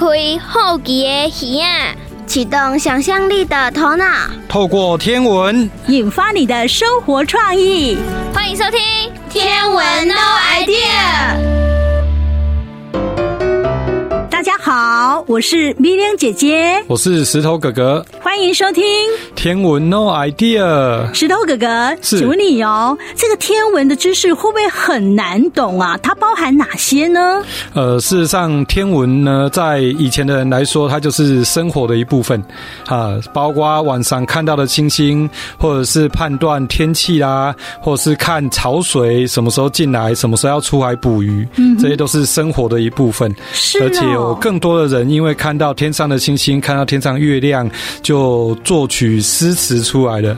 开好奇的耳啊，启动想象力的头脑，透过天文。引发你的生活创意。欢迎收听《天文 No Idea》。大家好，我是米玲姐姐，我是石头哥哥，欢迎收听《天文 No Idea》。石头哥哥，请问你哦，这个天文的知识会不会很难懂啊？它包含哪些呢？呃，事实上，天文呢，在以前的人来说，它就是生活的一部分啊，包括晚上看到的星星，或者是判断天气啦，或者是看潮水什么时候进来，什么时候要出海捕鱼，嗯，这些都是生活的一部分。是，而且有。更多的人因为看到天上的星星，看到天上月亮，就作曲诗词出来的。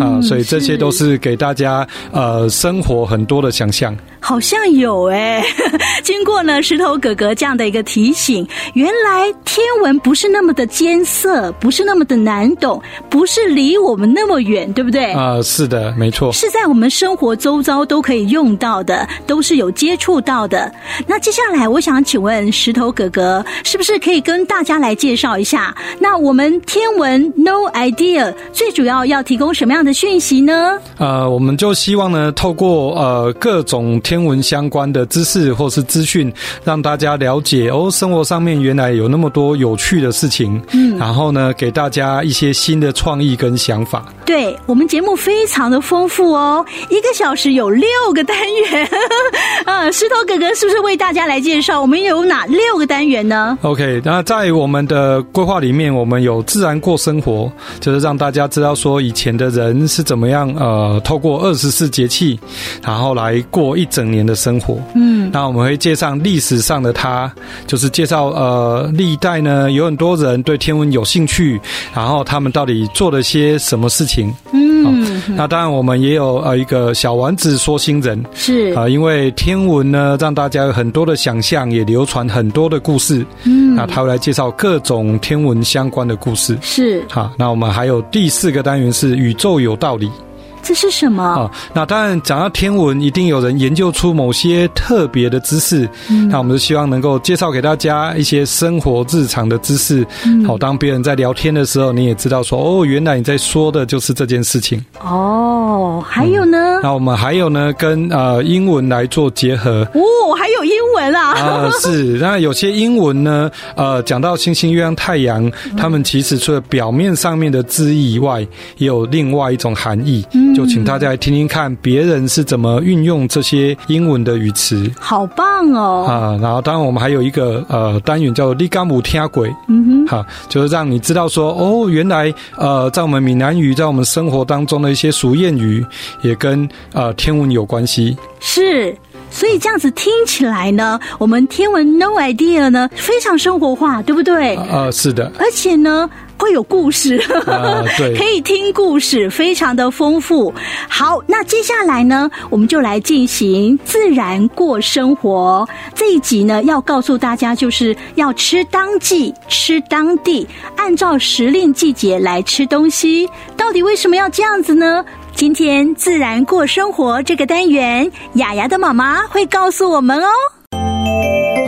啊，所以这些都是给大家呃生活很多的想象。好像有哎，经过呢石头哥哥这样的一个提醒，原来天文不是那么的艰涩，不是那么的难懂，不是离我们那么远，对不对？啊、呃，是的，没错，是在我们生活周遭都可以用到的，都是有接触到的。那接下来我想请问石头哥哥，是不是可以跟大家来介绍一下？那我们天文 No Idea 最主要要提供什么样的讯息呢？呃，我们就希望呢，透过呃各种天。天文相关的知识或是资讯，让大家了解哦，生活上面原来有那么多有趣的事情。嗯，然后呢，给大家一些新的创意跟想法。对，我们节目非常的丰富哦，一个小时有六个单元。啊，石头哥哥是不是为大家来介绍我们有哪六个单元呢？OK，那在我们的规划里面，我们有自然过生活，就是让大家知道说以前的人是怎么样呃，透过二十四节气，然后来过一整年的生活，嗯，那我们会介绍历史上的他，就是介绍呃历代呢有很多人对天文有兴趣，然后他们到底做了些什么事情，嗯，那当然我们也有呃一个小丸子说星人，是。啊，因为天文呢让大家有很多的想象，也流传很多的故事，嗯，那他会来介绍各种天文相关的故事，是。好，那我们还有第四个单元是宇宙有有道理。这是什么？啊，那当然讲到天文，一定有人研究出某些特别的知识。嗯，那我们就希望能够介绍给大家一些生活日常的知识。嗯，好，当别人在聊天的时候，你也知道说，哦，原来你在说的就是这件事情。哦，还有呢？嗯，那我们还有呢，跟呃英文来做结合。哦，还有英文啊？啊，呃，是。那有些英文呢，呃，讲到星星、月亮、太阳，他们其实除了表面上面的字义以外，也有另外一种含义。嗯。就请大家来听听看，别人是怎么运用这些英文的语词，好棒哦！啊，然后当然我们还有一个呃单元叫做“立干姆听鬼”，嗯哼，好，就是让你知道说哦，原来呃在我们闽南语，在我们生活当中的一些俗谚语，也跟呃天文有关系。是，所以这样子听起来呢，我们天文 No Idea 呢非常生活化，对不对？啊、呃，是的，而且呢。会有故事，可以听故事，非常的丰富。好，那接下来呢，我们就来进行自然过生活。这一集呢，要告诉大家，就是要吃当季，吃当地，按照时令季节来吃东西。到底为什么要这样子呢？今天自然过生活这个单元，雅雅的妈妈会告诉我们哦。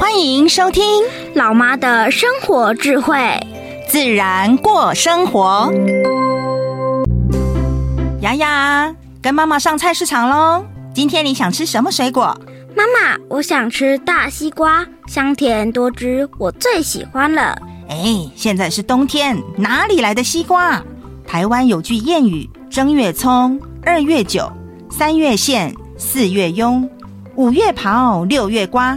欢迎收听老妈的生活智慧。自然过生活，雅雅跟妈妈上菜市场喽。今天你想吃什么水果？妈妈，我想吃大西瓜，香甜多汁，我最喜欢了。哎，现在是冬天，哪里来的西瓜？台湾有句谚语：正月葱，二月韭，三月苋，四月庸，五月刨，六月瓜，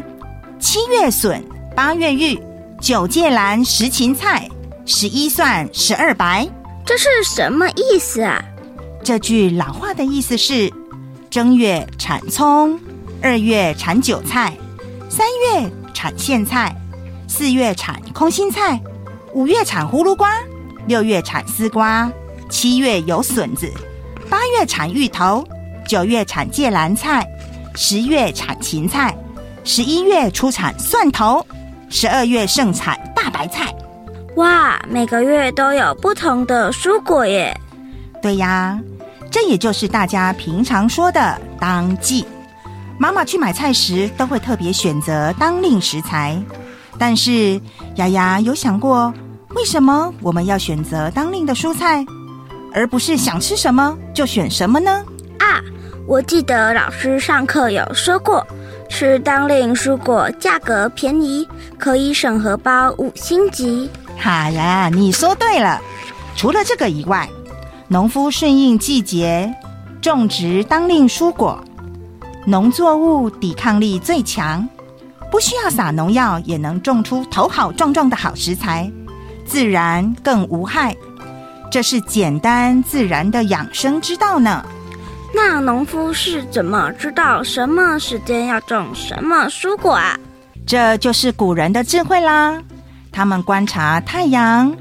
七月笋，八月芋，九芥兰，十芹菜。十一蒜，十二白，这是什么意思啊？这句老话的意思是：正月产葱，二月产韭菜，三月产苋菜，四月产空心菜，五月产葫芦瓜，六月产丝瓜，七月有笋子，八月产芋头，九月产芥蓝菜，十月产芹菜，十一月出产蒜头，十二月盛产大白菜。哇，每个月都有不同的蔬果耶！对呀，这也就是大家平常说的当季。妈妈去买菜时都会特别选择当令食材，但是丫丫有想过，为什么我们要选择当令的蔬菜，而不是想吃什么就选什么呢？啊，我记得老师上课有说过，吃当令蔬果价格便宜，可以省荷包五星级。好呀，你说对了。除了这个以外，农夫顺应季节种植当令蔬果，农作物抵抗力最强，不需要撒农药也能种出头好壮壮的好食材，自然更无害。这是简单自然的养生之道呢。那农夫是怎么知道什么时间要种什么蔬果啊？这就是古人的智慧啦。他们观察太阳、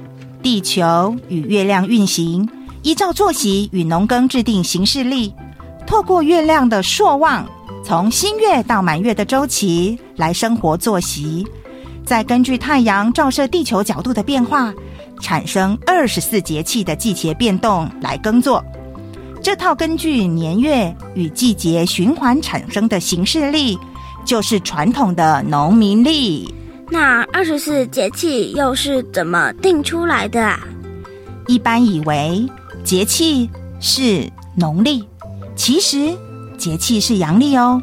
地球与月亮运行，依照作息与农耕制定行事历，透过月亮的朔望，从新月到满月的周期来生活作息，再根据太阳照射地球角度的变化，产生二十四节气的季节变动来耕作。这套根据年月与季节循环产生的行事历，就是传统的农民历。那二十四节气又是怎么定出来的啊？一般以为节气是农历，其实节气是阳历哦。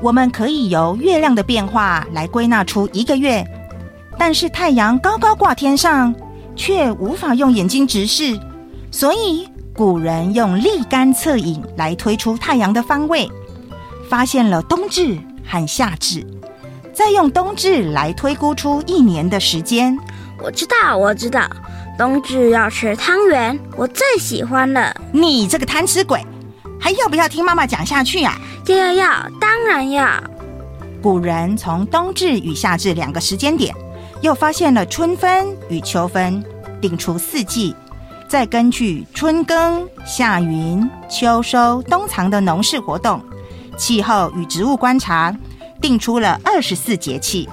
我们可以由月亮的变化来归纳出一个月，但是太阳高高挂天上，却无法用眼睛直视，所以古人用立竿测影来推出太阳的方位，发现了冬至和夏至。再用冬至来推估出一年的时间。我知道，我知道，冬至要吃汤圆，我最喜欢了。你这个贪吃鬼，还要不要听妈妈讲下去啊？要要要，当然要。古人从冬至与夏至两个时间点，又发现了春分与秋分，定出四季。再根据春耕、夏耘、秋收、冬藏的农事活动、气候与植物观察。定出了二十四节气，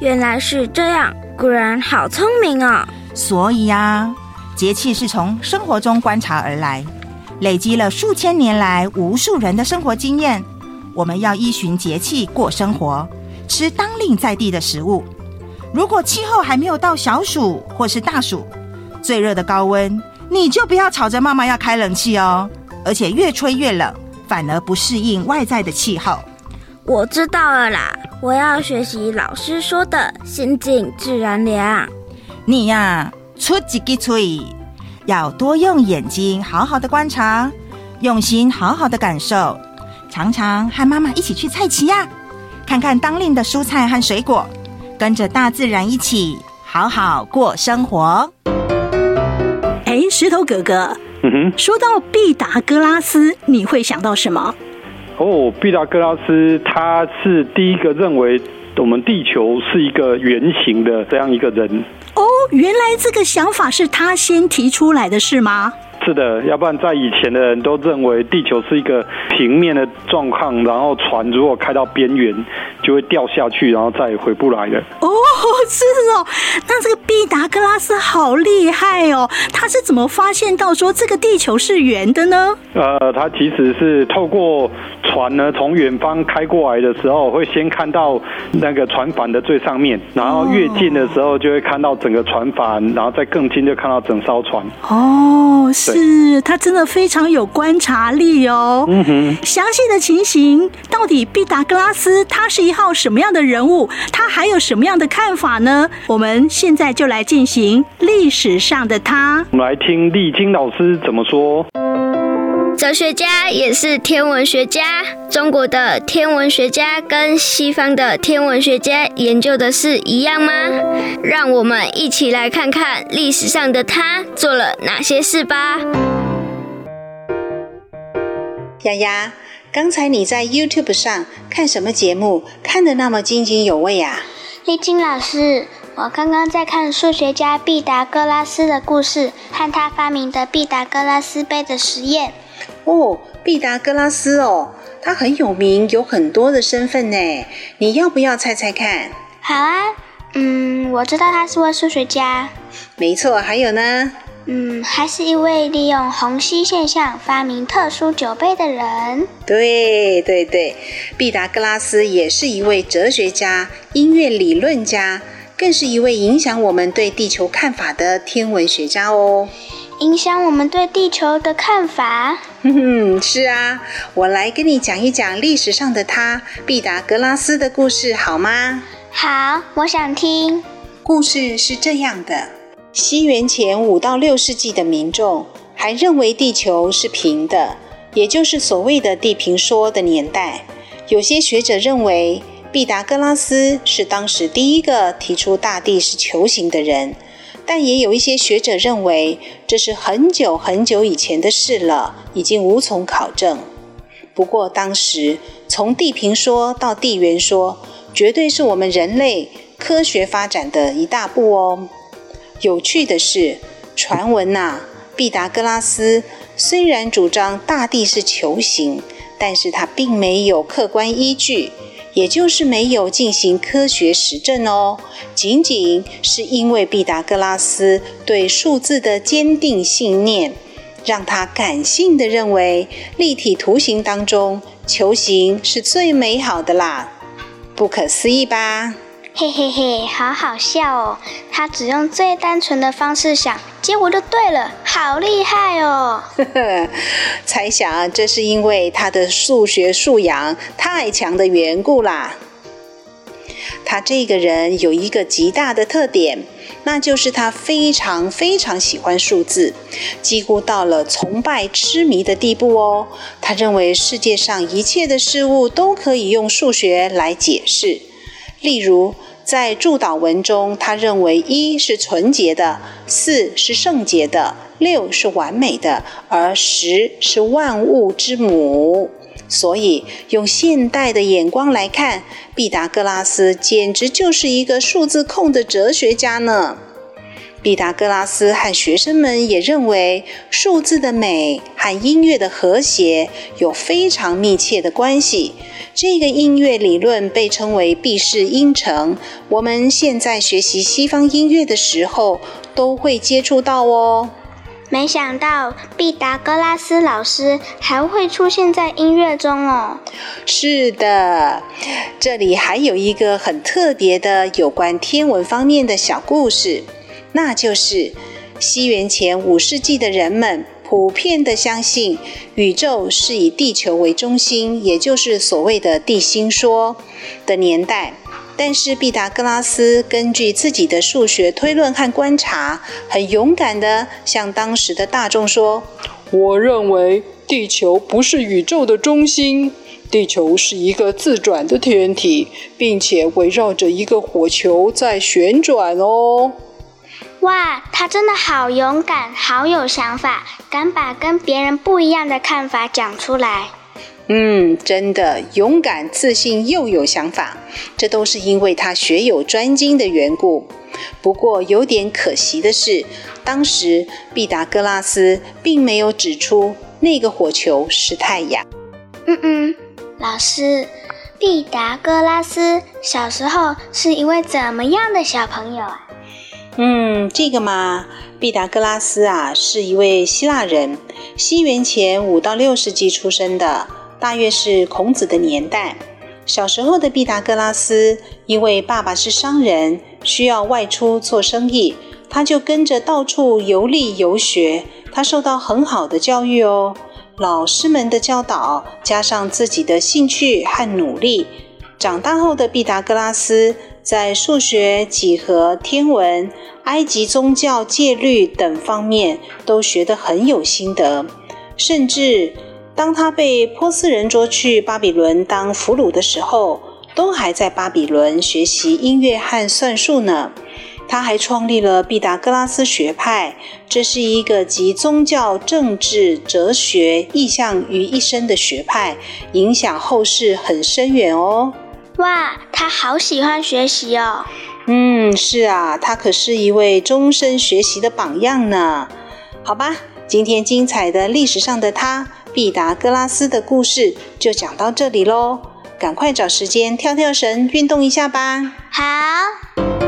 原来是这样，古人好聪明哦。所以呀，节气是从生活中观察而来，累积了数千年来无数人的生活经验。我们要依循节气过生活，吃当令在地的食物。如果气候还没有到小暑或是大暑，最热的高温，你就不要吵着妈妈要开冷气哦。而且越吹越冷，反而不适应外在的气候。我知道了啦，我要学习老师说的“心静自然凉”。你呀、啊，出几个嘴，要多用眼睛好好的观察，用心好好的感受，常常和妈妈一起去菜畦呀，看看当令的蔬菜和水果，跟着大自然一起好好过生活。哎，石头哥哥，嗯哼，说到毕达哥拉斯，你会想到什么？哦，毕达哥拉斯他是第一个认为我们地球是一个圆形的这样一个人。哦，原来这个想法是他先提出来的是吗？是的，要不然在以前的人都认为地球是一个平面的状况，然后船如果开到边缘就会掉下去，然后再也回不来了。哦，是哦，那这个毕达哥拉斯好厉害哦，他是怎么发现到说这个地球是圆的呢？呃，他其实是透过。船呢，从远方开过来的时候，会先看到那个船帆的最上面，然后越近的时候就会看到整个船帆，然后再更近就看到整艘船。哦，是，他真的非常有观察力哦。嗯哼，详细的情形，到底毕达哥拉斯他是一号什么样的人物？他还有什么样的看法呢？我们现在就来进行历史上的他。我们来听丽晶老师怎么说。哲学家也是天文学家。中国的天文学家跟西方的天文学家研究的是一样吗？让我们一起来看看历史上的他做了哪些事吧。丫丫，刚才你在 YouTube 上看什么节目？看得那么津津有味啊！丽晶老师，我刚刚在看数学家毕达哥拉斯的故事和他发明的毕达哥拉斯杯的实验。哦，毕达哥拉斯哦，他很有名，有很多的身份呢。你要不要猜猜看？好啊，嗯，我知道他是位数学家。没错，还有呢？嗯，还是一位利用虹吸现象发明特殊酒杯的人。对对对，毕达哥拉斯也是一位哲学家、音乐理论家。更是一位影响我们对地球看法的天文学家哦。影响我们对地球的看法？哼哼，是啊，我来跟你讲一讲历史上的他——毕达哥拉斯的故事，好吗？好，我想听。故事是这样的：西元前五到六世纪的民众还认为地球是平的，也就是所谓的地平说的年代。有些学者认为，毕达哥拉斯是当时第一个提出大地是球形的人。但也有一些学者认为，这是很久很久以前的事了，已经无从考证。不过，当时从地平说到地圆说，绝对是我们人类科学发展的一大步哦。有趣的是，传闻呐，毕达哥拉斯虽然主张大地是球形，但是他并没有客观依据。也就是没有进行科学实证哦，仅仅是因为毕达哥拉斯对数字的坚定信念，让他感性地认为立体图形当中球形是最美好的啦，不可思议吧？嘿嘿嘿，好好笑哦！他只用最单纯的方式想，结果就对了，好厉害哦！呵呵，猜想这是因为他的数学素养太强的缘故啦。他这个人有一个极大的特点，那就是他非常非常喜欢数字，几乎到了崇拜痴迷的地步哦。他认为世界上一切的事物都可以用数学来解释，例如。在祝祷文中，他认为一是纯洁的，四是圣洁的，六是完美的，而十是万物之母。所以，用现代的眼光来看，毕达哥拉斯简直就是一个数字控的哲学家呢。毕达哥拉斯和学生们也认为，数字的美和音乐的和谐有非常密切的关系。这个音乐理论被称为毕氏音程。我们现在学习西方音乐的时候，都会接触到哦。没想到毕达哥拉斯老师还会出现在音乐中哦。是的，这里还有一个很特别的有关天文方面的小故事。那就是西元前五世纪的人们普遍的相信宇宙是以地球为中心，也就是所谓的地心说的年代。但是毕达哥拉斯根据自己的数学推论和观察，很勇敢地向当时的大众说：“我认为地球不是宇宙的中心，地球是一个自转的天体，并且围绕着一个火球在旋转哦。”哇，他真的好勇敢，好有想法，敢把跟别人不一样的看法讲出来。嗯，真的勇敢、自信又有想法，这都是因为他学有专精的缘故。不过有点可惜的是，当时毕达哥拉斯并没有指出那个火球是太阳。嗯嗯，老师，毕达哥拉斯小时候是一位怎么样的小朋友啊？嗯，这个嘛，毕达哥拉斯啊，是一位希腊人，西元前五到六世纪出生的，大约是孔子的年代。小时候的毕达哥拉斯，因为爸爸是商人，需要外出做生意，他就跟着到处游历游学。他受到很好的教育哦，老师们的教导，加上自己的兴趣和努力，长大后的毕达哥拉斯。在数学、几何、天文、埃及宗教、戒律等方面都学得很有心得，甚至当他被波斯人捉去巴比伦当俘虏的时候，都还在巴比伦学习音乐和算术呢。他还创立了毕达哥拉斯学派，这是一个集宗教、政治、哲学、意象于一身的学派，影响后世很深远哦。哇，他好喜欢学习哦。嗯，是啊，他可是一位终身学习的榜样呢。好吧，今天精彩的历史上的他，毕达哥拉斯的故事就讲到这里喽。赶快找时间跳跳绳，运动一下吧。好。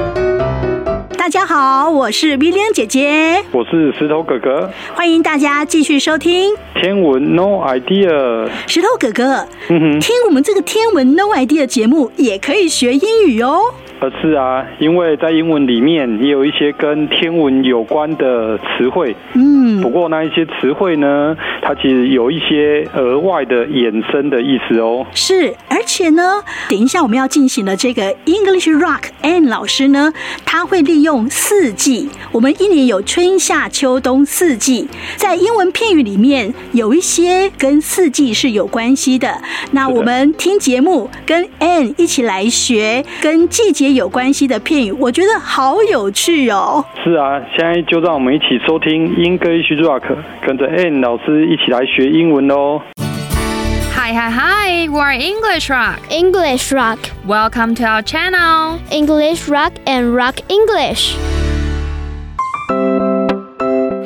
大家好，我是 William 姐姐，我是石头哥哥，欢迎大家继续收听天文 No Idea。石头哥哥，嗯哼，听我们这个天文 No Idea 节目也可以学英语哦。而是啊，因为在英文里面也有一些跟天文有关的词汇。嗯，不过那一些词汇呢，它其实有一些额外的衍生的意思哦。是，而且呢，等一下我们要进行的这个 English Rock Ann 老师呢，他会利用四季，我们一年有春夏秋冬四季，在英文片语里面有一些跟四季是有关系的。那我们听节目跟 Ann 一起来学跟季节有关系的片语，我觉得好有趣哦。是啊，现在就让我们一起收听 English Rock，跟着 Ann 老师一起来学英文喽。Hi, hi, hi! We're English Rock. English Rock, Welcome to our channel. English Rock and Rock English.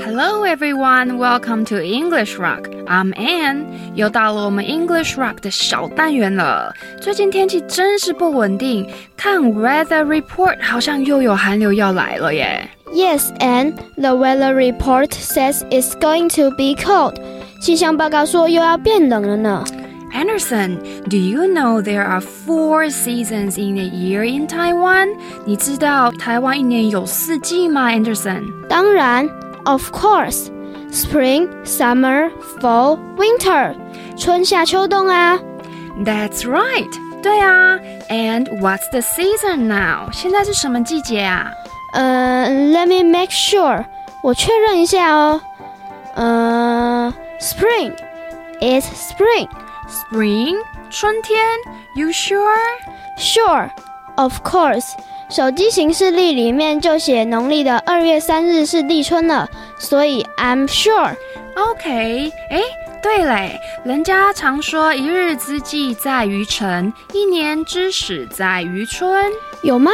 Hello, everyone. Welcome to English Rock. I'm Anne. 又到了我们 English Rock 的小单元了。最近天气真是不稳定，看 Weather Report 好像又有寒流要来了耶。 Yes, and the weather report says it's going to be cold. 气象报告说又要变冷了呢。 Anderson, do you know there are four seasons in a year in Taiwan? 你知道台湾一年有四季吗，Anderson？当然 ，of course, spring, summer, fall, winter，春夏秋冬啊。 That's right. 对啊。And what's the season now? 现在是什么季节啊？呃、uh,，Let me make sure，我确认一下哦。呃、uh,，Spring, it's spring. Spring，春天。You sure? Sure, of course. 手机行事历里面就写农历的二月三日是立春了，所以 I'm sure. OK，哎，对嘞，人家常说一日之计在于晨，一年之始在于春。有吗？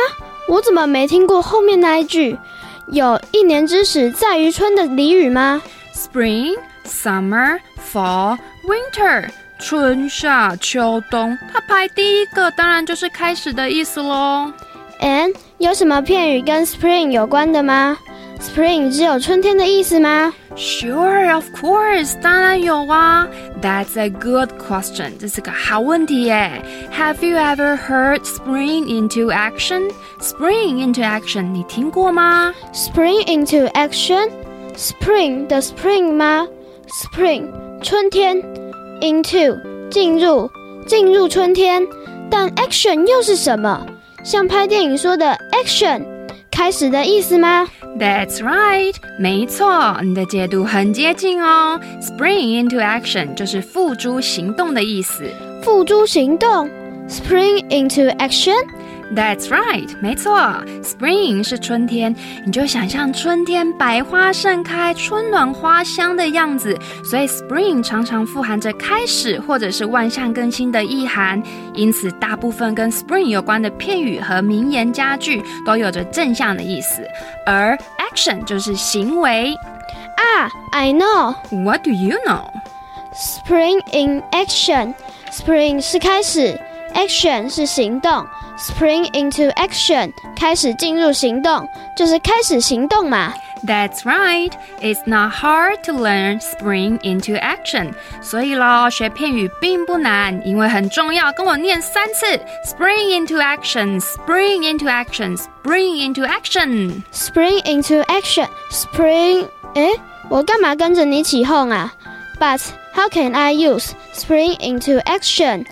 我怎么没听过后面那一句“有一年之始在于春”的俚语吗？Spring, summer, fall, winter，春夏秋冬，它排第一个，当然就是开始的意思喽。And 有什么片语跟 spring 有关的吗？Spring 只有春天的意思吗？Sure, of course，当然有啊。That's a good question，这是个好问题耶。Have you ever heard spring into action? Spring into action，你听过吗？Spring into action，spring 的 spring 吗？Spring 春天，into 进入进入春天，但 action 又是什么？像拍电影说的 action 开始的意思吗？That's right，没错，你的解读很接近哦。Spring into action 就是付诸行动的意思。付诸行动，Spring into action。That's right，没错，Spring 是春天，你就想象春天百花盛开、春暖花香的样子，所以 Spring 常常富含着开始或者是万象更新的意涵，因此大部分跟 Spring 有关的片语和名言佳句都有着正向的意思，而 Action 就是行为。啊，I know。What do you know? Spring in action。Spring 是开始，Action 是行动。Spring into action，开始进入行动，就是开始行动嘛。That's right. It's not hard to learn spring into action. 所以咯，学片语并不难，因为很重要。跟我念三次：Spring into action, spring into action, spring into action, spring into action, spring。诶，我干嘛跟着你起哄啊？But how can I use spring into action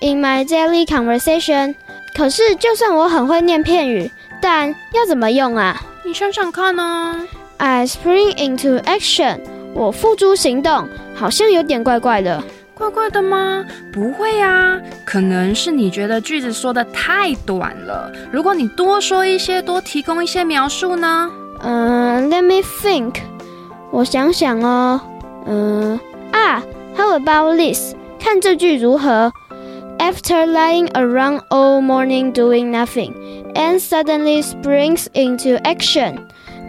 in my daily conversation? 可是，就算我很会念片语，但要怎么用啊？你想想看呢？I spring into action，我付诸行动，好像有点怪怪的。怪怪的吗？不会啊，可能是你觉得句子说的太短了。如果你多说一些，多提供一些描述呢？嗯、uh,，Let me think，我想想哦。嗯、uh, 啊，How about this？看这句如何？After lying around all morning doing nothing, Anne suddenly springs into action.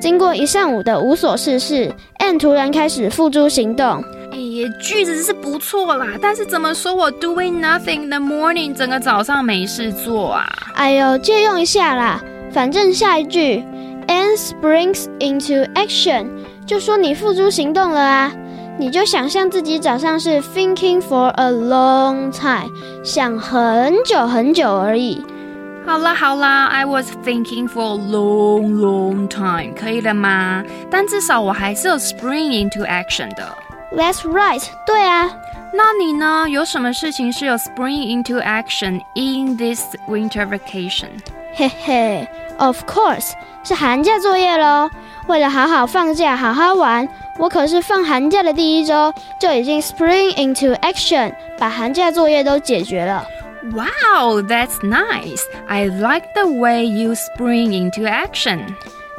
经过一上午的无所事事，Anne 突然开始付诸行动。诶，句子是不错啦，但是怎么说我 doing nothing in the morning，整个早上没事做啊？哎呦，借用一下啦，反正下一句 Anne springs into action，就说你付诸行动了啊。你就想象自己早上是 thinking for a long time，想很久很久而已。好啦好啦，I was thinking for a long long time，可以了吗？但至少我还是有 spring into action 的。That's right，对啊。那你呢？有什么事情是有 spring into action in this winter vacation？嘿嘿，Of course，是寒假作业喽。为了好好放假，好好玩，我可是放寒假的第一周就已经 spring into action，把寒假作业都解决了。Wow, that's nice. I like the way you spring into action.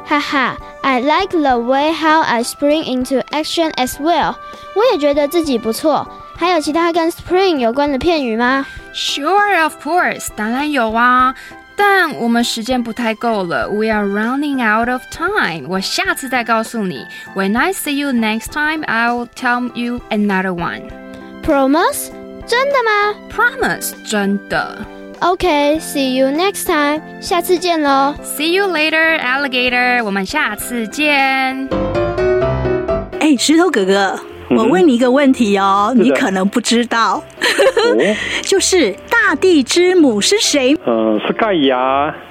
哈哈，I like the way how I spring into action as well. 我也觉得自己不错。还有其他跟 spring 有关的片语吗？Sure, of course，当然有啊。 但我们时间不太够了，We are running out of time。我下次再告诉你。When I see you next time, I'll tell you another one. Promise？真的吗？Promise，真的。OK，see you next time，下次见喽。See you later, alligator。我们下次见。哎，石头哥哥，嗯、 我问你一个问题哦，你可能不知道，哦、就是大地之母是谁？呃，是盖亚。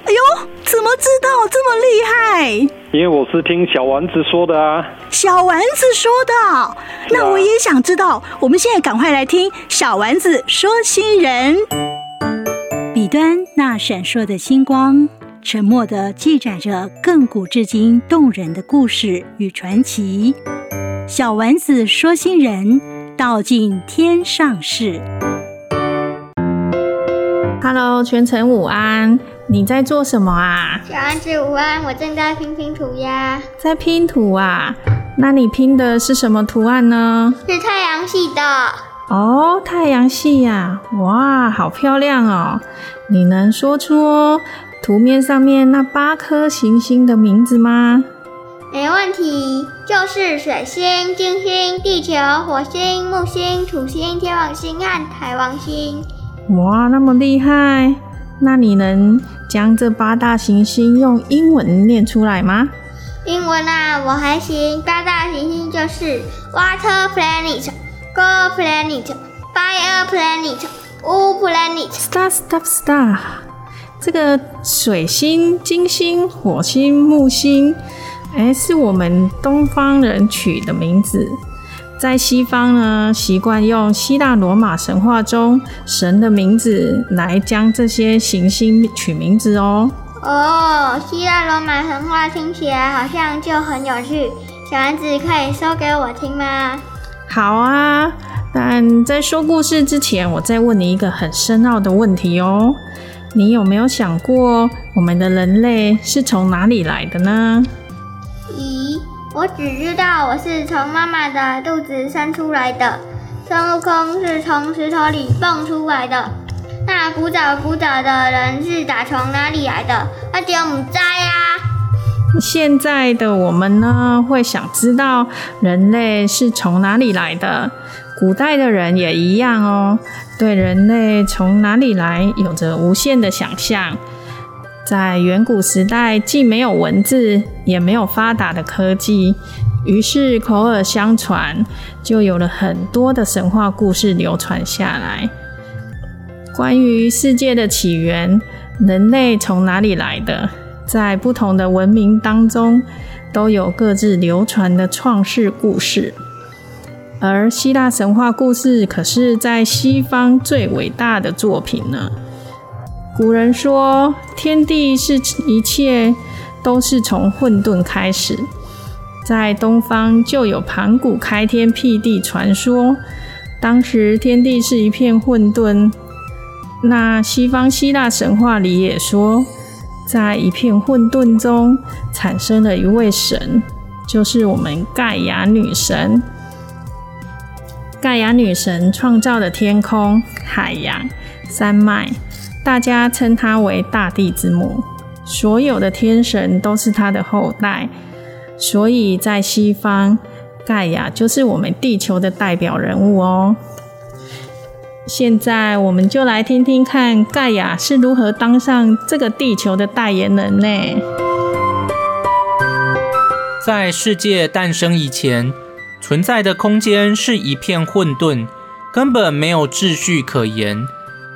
哎呦，怎么知道这么厉害？因为我是听小丸子说的啊。小丸子说的，那我也想知道。我们现在赶快来听小丸子说新人。彼端那闪烁的星光，沉默地记载着亘古至今动人的故事与传奇。小丸子说新人，道尽天上事。Hello，全程午安，你在做什么啊？小丸子午安，我正在拼拼图呀。在拼图啊？那你拼的是什么图案呢？是太阳系的。哦，太阳系呀，哇，好漂亮哦！你能说出图面上面那八颗行星的名字吗？没问题，就是水星、金星、地球、火星、木星、土星、天王星和海王星。哇，那么厉害！那你能将这八大行星用英文念出来吗？英文啊，我还行。八大行星就是 Water Planet、Gold Planet、Fire Planet、Wood Planet。Star, star, star。这个水星、金星、火星、木星。哎，是我们东方人取的名字，在西方呢，习惯用希腊罗马神话中神的名字来将这些行星取名字哦。哦，希腊罗马神话听起来好像就很有趣，小丸子可以说给我听吗？好啊，但在说故事之前，我再问你一个很深奥的问题哦，你有没有想过，我们的人类是从哪里来的呢？咦，我只知道我是从妈妈的肚子生出来的，孙悟空是从石头里蹦出来的。那古早古早的人是打从哪里来的？那就不知道呀。现在的我们呢，会想知道人类是从哪里来的。古代的人也一样哦，对人类从哪里来有着无限的想象。在远古时代，既没有文字，也没有发达的科技，于是口耳相传，就有了很多的神话故事流传下来。关于世界的起源，人类从哪里来的，在不同的文明当中，都有各自流传的创世故事。而希腊神话故事，可是在西方最伟大的作品呢。古人说，天地是一切都是从混沌开始。在东方就有盘古开天辟地传说，当时天地是一片混沌。那西方希腊神话里也说，在一片混沌中产生了一位神，就是我们盖亚女神。盖亚女神创造了天空、海洋、山脉。大家称她为大地之母，所有的天神都是她的后代，所以在西方，盖亚就是我们地球的代表人物哦。现在我们就来听听看盖亚是如何当上这个地球的代言人呢？在世界诞生以前，存在的空间是一片混沌，根本没有秩序可言。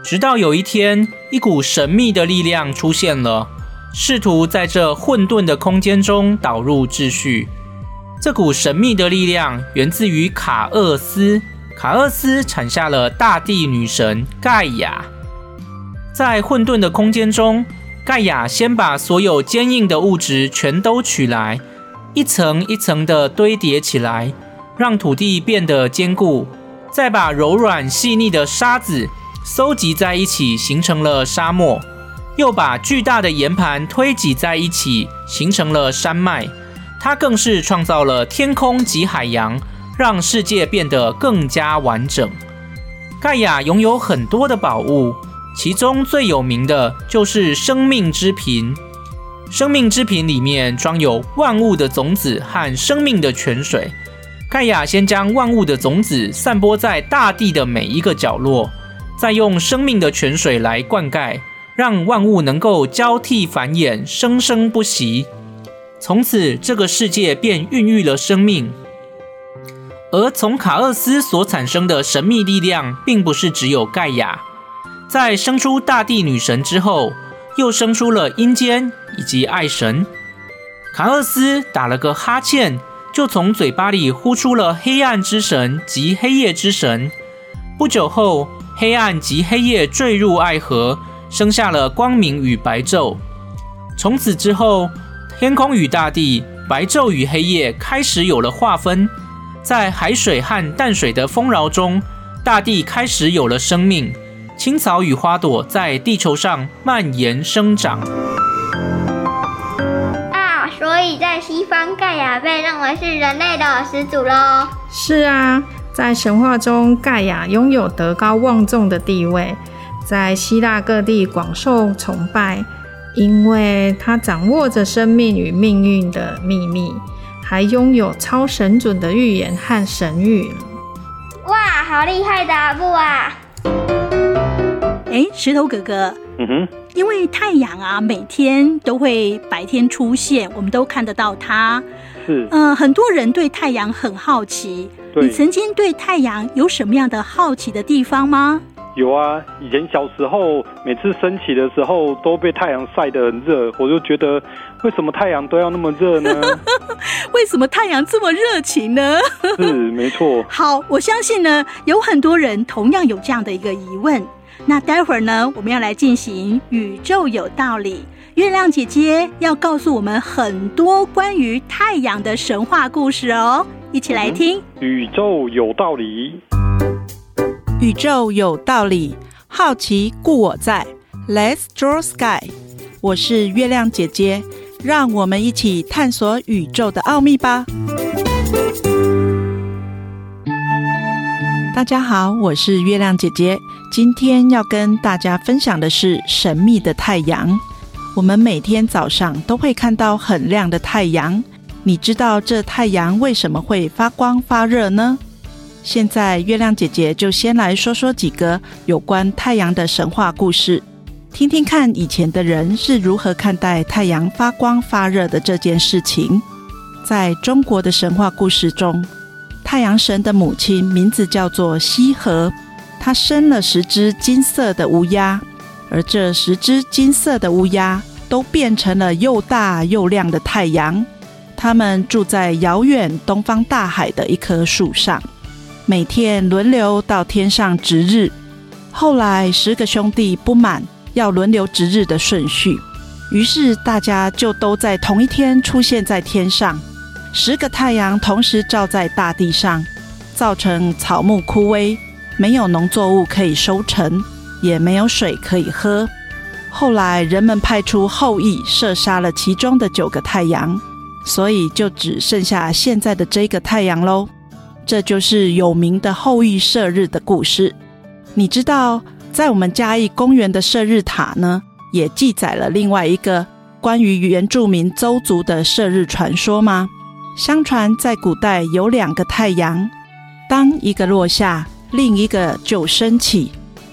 直到有一天，一股神秘的力量出现了，试图在这混沌的空间中导入秩序。这股神秘的力量源自于卡厄斯，卡厄斯产下了大地女神盖亚。在混沌的空间中，盖亚先把所有坚硬的物质全都取来，一层一层地堆叠起来，让土地变得坚固，再把柔软细腻的沙子收集在一起，形成了沙漠，又把巨大的岩盘推挤在一起，形成了山脉。它更是创造了天空及海洋，让世界变得更加完整。盖亚拥有很多的宝物，其中最有名的就是生命之瓶。生命之瓶里面装有万物的种子和生命的泉水。盖亚先将万物的种子散播在大地的每一个角落，再用生命的泉水来灌溉，让万物能够交替繁衍，生生不息。从此，这个世界便孕育了生命。而从卡厄斯所产生的神秘力量，并不是只有盖亚。在生出大地女神之后，又生出了阴间以及爱神。卡厄斯打了个哈欠，就从嘴巴里呼出了黑暗之神及黑夜之神。不久后，黑暗及黑夜坠入爱河，生下了光明与白昼。从此之后，天空与大地，白昼与黑夜开始有了划分，在海水和淡水的丰饶中，大地开始有了生命，青草与花朵在地球上蔓延生长。在西方，盖亚被认为是人类的始祖喽。是啊，在神话中，盖亚拥有德高望重的地位，在希腊各地广受崇拜。因为他掌握着生命与命运的秘密，还拥有超神准的预言和神谕。哇，好厉害的阿布啊！哎，石头哥哥，嗯哼，因为太阳啊，每天都会白天出现，我们都看得到它。是，嗯、呃，很多人对太阳很好奇。你曾经对太阳有什么样的好奇的地方吗？有啊，以前小时候每次升起的时候都被太阳晒得很热，我就觉得为什么太阳都要那么热呢？为什么太阳这么热情呢？是，没错。好，我相信呢，有很多人同样有这样的一个疑问。那待会儿呢，我们要来进行宇宙有道理，月亮姐姐要告诉我们很多关于太阳的神话故事哦，一起来听。嗯，宇宙有道理。宇宙有道理，好奇故我在。Let's draw sky。我是月亮姐姐，让我们一起探索宇宙的奥秘吧。大家好，我是月亮姐姐，今天要跟大家分享的是神秘的太阳。我们每天早上都会看到很亮的太阳，你知道这太阳为什么会发光发热呢？现在，月亮姐姐就先来说说几个有关太阳的神话故事，听听看以前的人是如何看待太阳发光发热的这件事情。在中国的神话故事中，太阳神的母亲名字叫做羲和，他生了十只金色的乌鸦，而这十只金色的乌鸦都变成了又大又亮的太阳。它们住在遥远东方大海的一棵树上。每天轮流到天上值日。后来，十个兄弟不满要轮流值日的顺序，于是大家就都在同一天出现在天上。十个太阳同时照在大地上，造成草木枯萎，没有农作物可以收成，也没有水可以喝。后来，人们派出后羿射杀了其中的九个太阳，所以就只剩下现在的这个太阳喽。这就是有名的后羿射日的故事。你知道，在我们嘉义公园的射日塔呢，也记载了另外一个关于原住民邹族的射日传说吗？相传在古代有两个太阳，当一个落下，另一个就升起，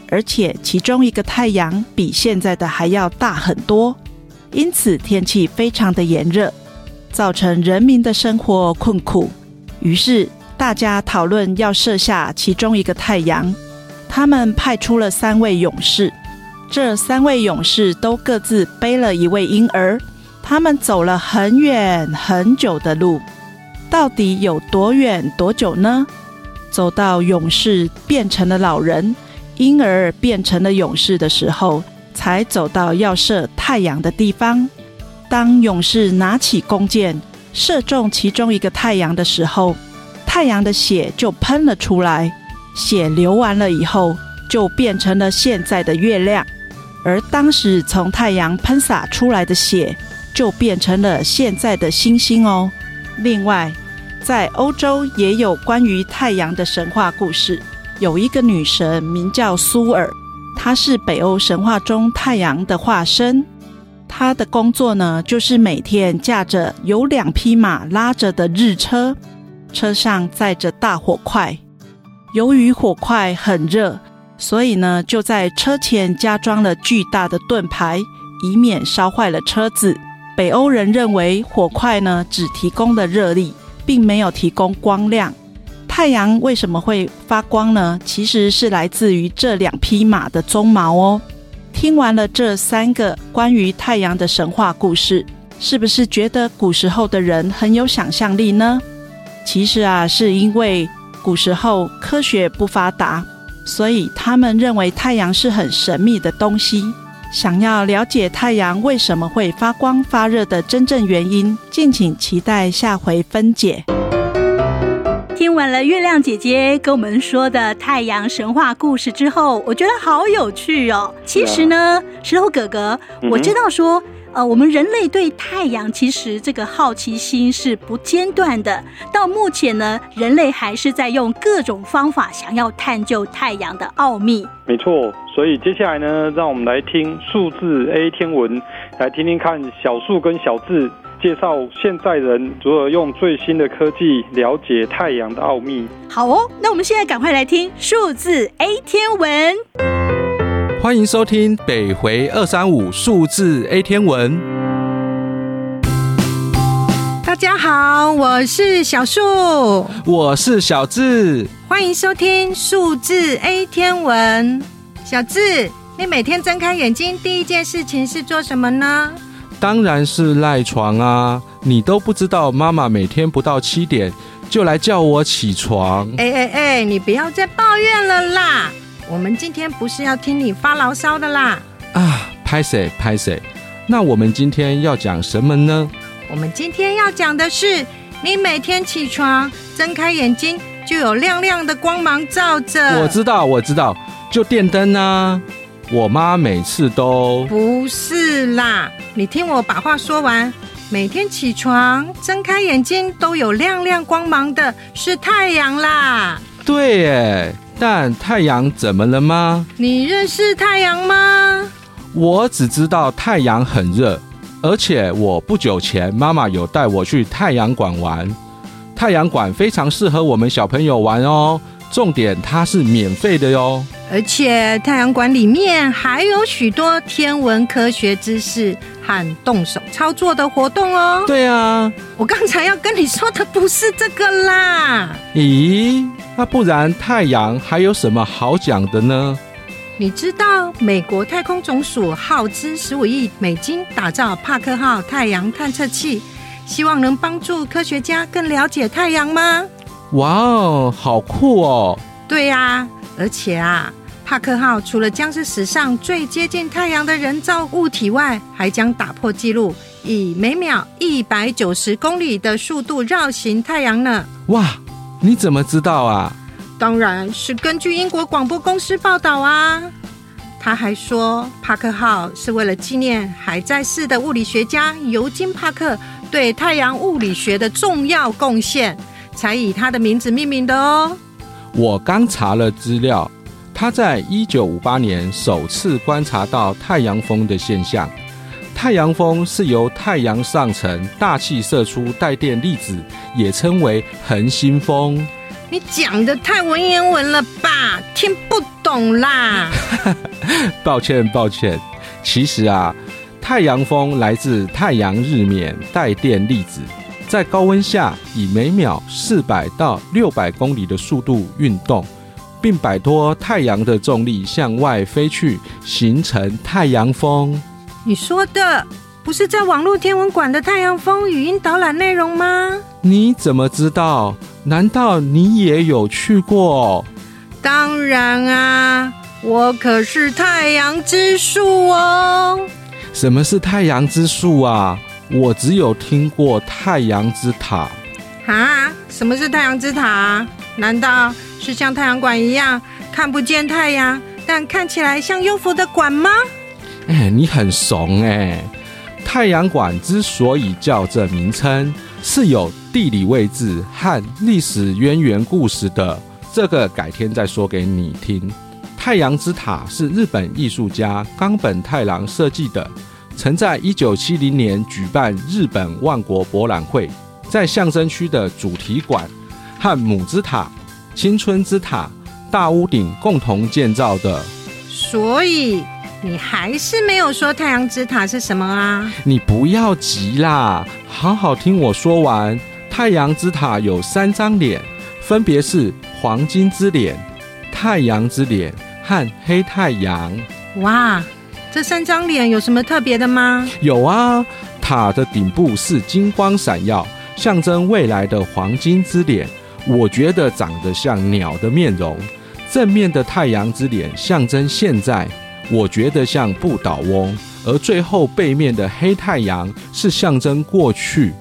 而且其中一个太阳比现在的还要大很多，因此天气非常的炎热，造成人民的生活困苦。于是，大家讨论要射下其中一个太阳，他们派出了三位勇士，这三位勇士都各自背了一位婴儿，他们走了很远很久的路，到底有多远多久呢？走到勇士变成了老人，婴儿变成了勇士的时候，才走到要射太阳的地方。当勇士拿起弓箭，射中其中一个太阳的时候，太阳的血就喷了出来。血流完了以后，就变成了现在的月亮。而当时从太阳喷洒出来的血，就变成了现在的星星哦。另外，在欧洲也有关于太阳的神话故事。有一个女神名叫苏尔，她是北欧神话中太阳的化身。她的工作呢，就是每天驾着有两匹马拉着的日车，车上载着大火块。由于火块很热，所以呢，就在车前加装了巨大的盾牌，以免烧坏了车子。北欧人认为火块呢，只提供了热力，并没有提供光亮。太阳为什么会发光呢？其实是来自于这两匹马的鬃毛哦。听完了这三个关于太阳的神话故事，是不是觉得古时候的人很有想象力呢？其实啊，是因为古时候科学不发达，所以他们认为太阳是很神秘的东西。想要了解太阳为什么会发光发热的真正原因，敬请期待下回分解。听完了月亮姐姐跟我们说的太阳神话故事之后，我觉得好有趣哦。其实呢，石头哥哥，我知道说，呃，我们人类对太阳其实这个好奇心是不间断的。到目前呢，人类还是在用各种方法想要探究太阳的奥秘。没错，所以接下来呢，让我们来听数字 A 天文，来听听看小树跟小智。介绍现在人如何用最新的科技了解太阳的奥秘。好哦，那我们现在赶快来听数字 A 天文。欢迎收听北回二三五数字 A 天文。大家好，我是小树，我是小智，欢迎收听数字 A 天文。小智，你每天睁开眼睛第一件事情是做什么呢？当然是赖床啊！你都不知道，妈妈每天不到七点就来叫我起床。哎哎哎，你不要再抱怨了啦！我们今天不是要听你发牢骚的啦。啊，拍谁拍谁，那我们今天要讲什么呢？我们今天要讲的是，你每天起床睁开眼睛就有亮亮的光芒照着。我知道，我知道，就电灯啊。我妈每次都不是啦，你听我把话说完。每天起床睁开眼睛都有亮亮光芒的，是太阳啦。对耶，但太阳怎么了吗？你认识太阳吗？我只知道太阳很热，而且我不久前妈妈有带我去太阳馆玩。太阳馆非常适合我们小朋友玩哦，重点它是免费的哟。而且太阳馆里面还有许多天文科学知识和动手操作的活动哦。对啊，我刚才要跟你说的不是这个啦。咦，那不然太阳还有什么好讲的呢？你知道美国太空总署耗资十五亿美金打造帕克号太阳探测器，希望能帮助科学家更了解太阳吗？哇哦，好酷哦！对呀，而且啊。帕克号除了将是史上最接近太阳的人造物体外，还将打破纪录，以每秒一百九十公里的速度绕行太阳呢！哇，你怎么知道啊？当然是根据英国广播公司报道啊。他还说，帕克号是为了纪念还在世的物理学家尤金·帕克对太阳物理学的重要贡献，才以他的名字命名的哦。我刚查了资料。他在一九五八年首次观察到太阳风的现象。太阳风是由太阳上层大气射出带电粒子，也称为恒星风。你讲的太文言文了吧？听不懂啦。抱歉，抱歉。其实啊，太阳风来自太阳日冕带电粒子，在高温下以每秒四百到六百公里的速度运动。并摆脱太阳的重力向外飞去，形成太阳风。你说的不是在网络天文馆的太阳风语音导览内容吗？你怎么知道？难道你也有去过？当然啊，我可是太阳之树哦。什么是太阳之树啊？我只有听过太阳之塔。啊？什么是太阳之塔？难道是像太阳馆一样看不见太阳，但看起来像幽浮的馆吗？哎，你很怂哎！太阳馆之所以叫这名称，是有地理位置和历史渊源故事的。这个改天再说给你听。太阳之塔是日本艺术家冈本太郎设计的，曾在一九七零年举办日本万国博览会，在象征区的主题馆和母之塔、青春之塔、大屋顶共同建造的。所以你还是没有说太阳之塔是什么啊？你不要急啦，好好听我说完。太阳之塔有三张脸，分别是黄金之脸、太阳之脸和黑太阳。哇，这三张脸有什么特别的吗？有啊，塔的顶部是金光闪耀，象征未来的黄金之脸，我觉得长得像鸟的面容。正面的太阳之脸象征现在，我觉得像不倒翁；而最后背面的黑太阳是象征过去。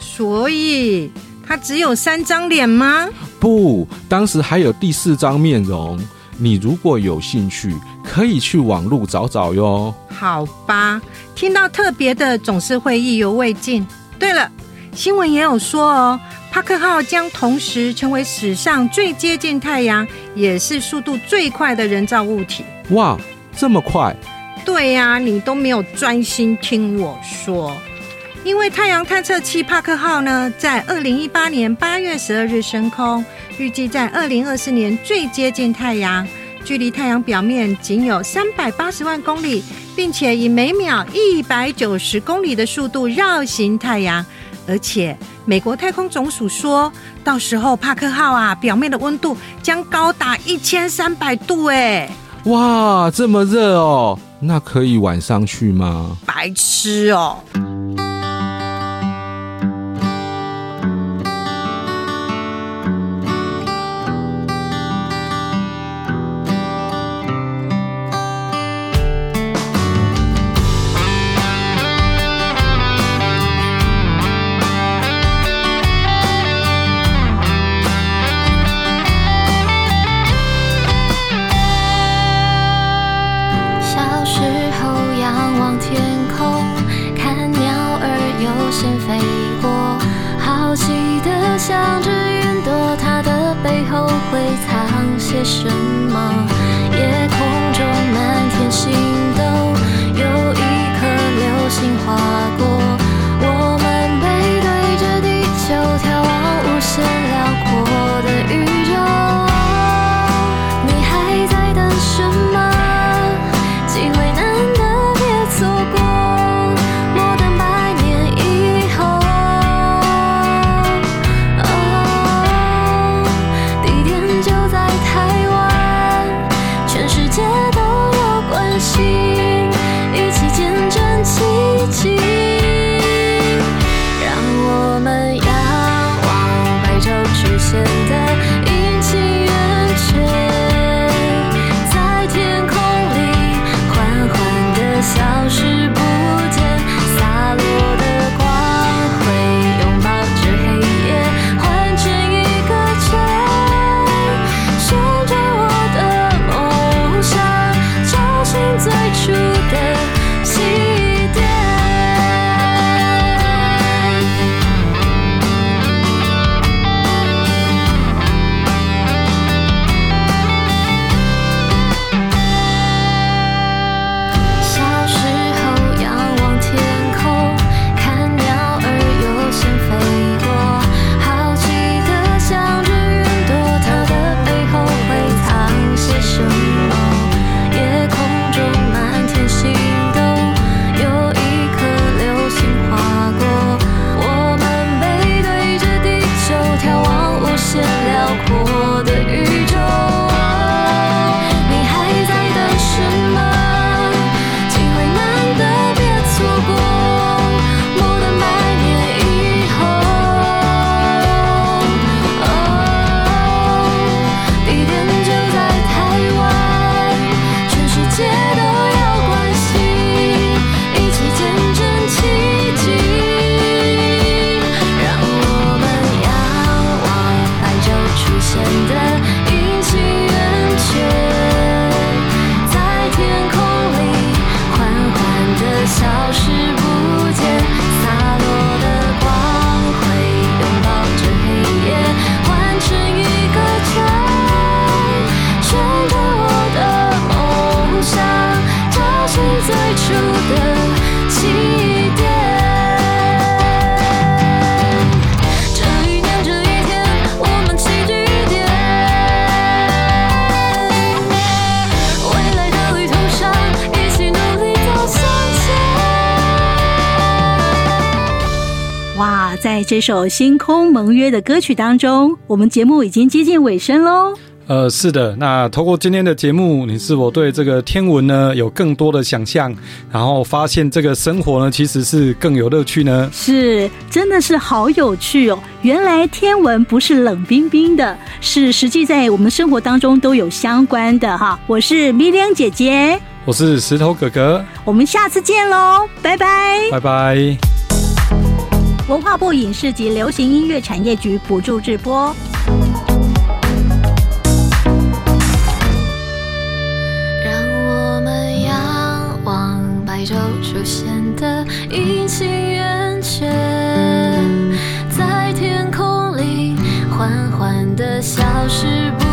所以它只有三张脸吗？不，当时还有第四张面容。你如果有兴趣，可以去网路找找哟。好吧，听到特别的总是会意犹未尽。对了，新闻也有说哦。帕克号将同时成为史上最接近太阳，也是速度最快的人造物体。哇，这么快？对呀，你都没有专心听我说。因为太阳探测器帕克号呢，在二零一八年八月十二日升空，预计在二零二四年最接近太阳，距离太阳表面仅有三百八十万公里，并且以每秒一百九十公里的速度绕行太阳，而且。美国太空总署说，到时候帕克号啊，表面的温度将高达一千三百度，哎，哇，这么热哦，那可以晚上去吗？白痴哦。些什么？夜空中满天星这首《星空盟约》的歌曲当中，我们节目已经接近尾声喽。呃，是的，那透过今天的节目，你是否对这个天文呢有更多的想象，然后发现这个生活呢其实是更有乐趣呢？是，真的是好有趣哦！原来天文不是冷冰冰的，是实际在我们生活当中都有相关的哈。我是米亮姐姐，我是石头哥哥，我们下次见喽，拜拜，拜拜。文化部影视及流行音乐产业局补助直播。让我们仰望白昼出现的阴晴圆缺在天空里缓缓的消失。不